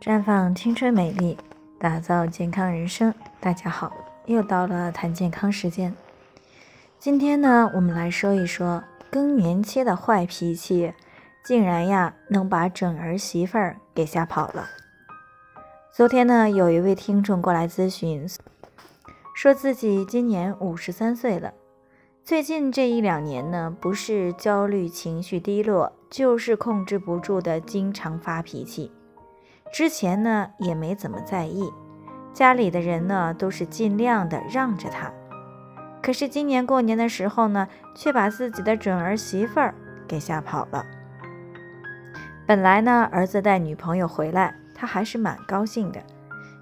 绽放青春美丽，打造健康人生。大家好，又到了谈健康时间。今天呢，我们来说一说更年期的坏脾气，竟然呀能把准儿媳妇儿给吓跑了。昨天呢，有一位听众过来咨询，说自己今年五十三岁了，最近这一两年呢，不是焦虑、情绪低落，就是控制不住的经常发脾气。之前呢也没怎么在意，家里的人呢都是尽量的让着他。可是今年过年的时候呢，却把自己的准儿媳妇儿给吓跑了。本来呢，儿子带女朋友回来，他还是蛮高兴的，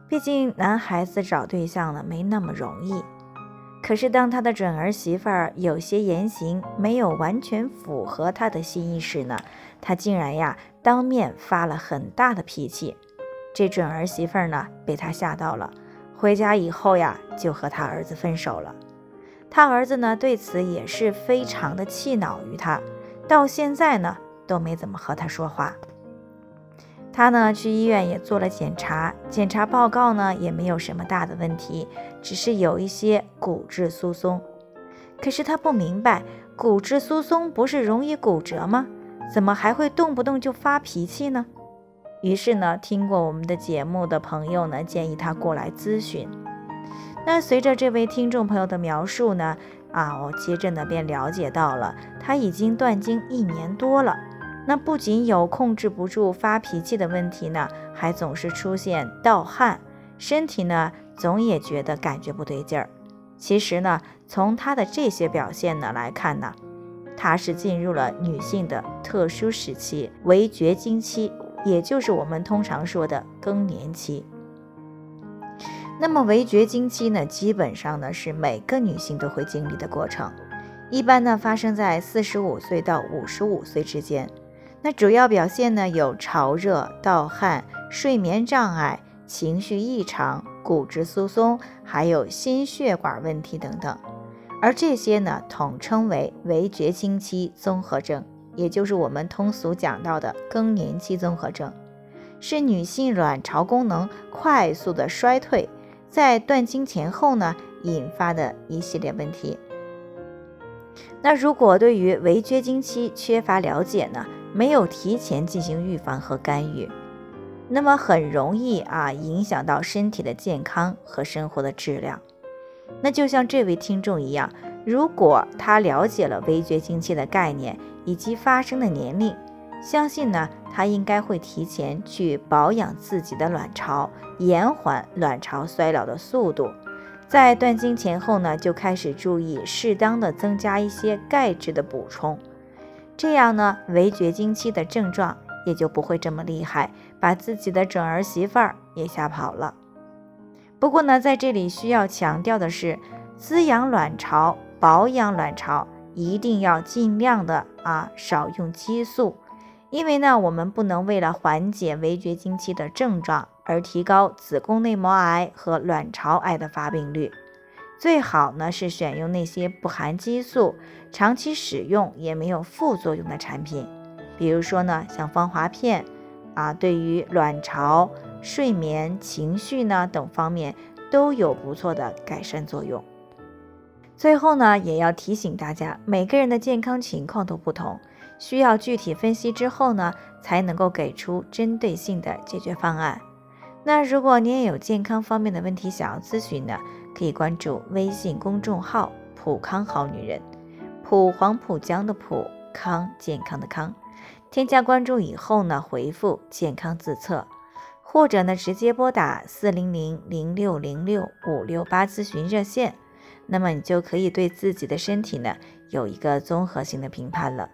毕竟男孩子找对象呢没那么容易。可是当他的准儿媳妇儿有些言行没有完全符合他的心意时呢，他竟然呀当面发了很大的脾气。这准儿媳妇儿呢被他吓到了，回家以后呀就和他儿子分手了。他儿子呢对此也是非常的气恼于他，到现在呢都没怎么和他说话。他呢去医院也做了检查，检查报告呢也没有什么大的问题，只是有一些骨质疏松。可是他不明白，骨质疏松不是容易骨折吗？怎么还会动不动就发脾气呢？于是呢，听过我们的节目的朋友呢建议他过来咨询。那随着这位听众朋友的描述呢，啊，我接着呢便了解到了，他已经断经一年多了。那不仅有控制不住发脾气的问题呢，还总是出现盗汗，身体呢总也觉得感觉不对劲儿。其实呢，从他的这些表现呢来看呢，他是进入了女性的特殊时期——围绝经期，也就是我们通常说的更年期。那么围绝经期呢，基本上呢是每个女性都会经历的过程，一般呢发生在四十五岁到五十五岁之间。那主要表现呢有潮热、盗汗、睡眠障碍、情绪异常、骨质疏松，还有心血管问题等等。而这些呢统称为围绝经期综合症，也就是我们通俗讲到的更年期综合症，是女性卵巢功能快速的衰退，在断经前后呢引发的一系列问题。那如果对于围绝经期缺乏了解呢？没有提前进行预防和干预，那么很容易啊影响到身体的健康和生活的质量。那就像这位听众一样，如果他了解了围绝经期的概念以及发生的年龄，相信呢他应该会提前去保养自己的卵巢，延缓卵巢衰老的速度。在断经前后呢，就开始注意适当的增加一些钙质的补充。这样呢，围绝经期的症状也就不会这么厉害，把自己的准儿媳妇儿也吓跑了。不过呢，在这里需要强调的是，滋养卵巢、保养卵巢，一定要尽量的啊少用激素，因为呢，我们不能为了缓解围绝经期的症状而提高子宫内膜癌和卵巢癌的发病率。最好呢是选用那些不含激素、长期使用也没有副作用的产品，比如说呢像芳华片啊，对于卵巢、睡眠、情绪呢等方面都有不错的改善作用。最后呢也要提醒大家，每个人的健康情况都不同，需要具体分析之后呢才能够给出针对性的解决方案。那如果你也有健康方面的问题想要咨询呢？可以关注微信公众号“普康好女人”，普黄浦江的普康健康的康。添加关注以后呢，回复“健康自测”，或者呢直接拨打四零零零六零六五六八咨询热线，那么你就可以对自己的身体呢有一个综合性的评判了。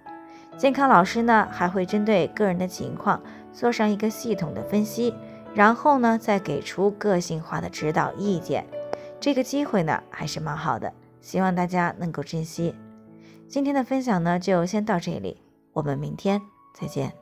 健康老师呢还会针对个人的情况做上一个系统的分析，然后呢再给出个性化的指导意见。这个机会呢还是蛮好的，希望大家能够珍惜。今天的分享呢就先到这里，我们明天再见。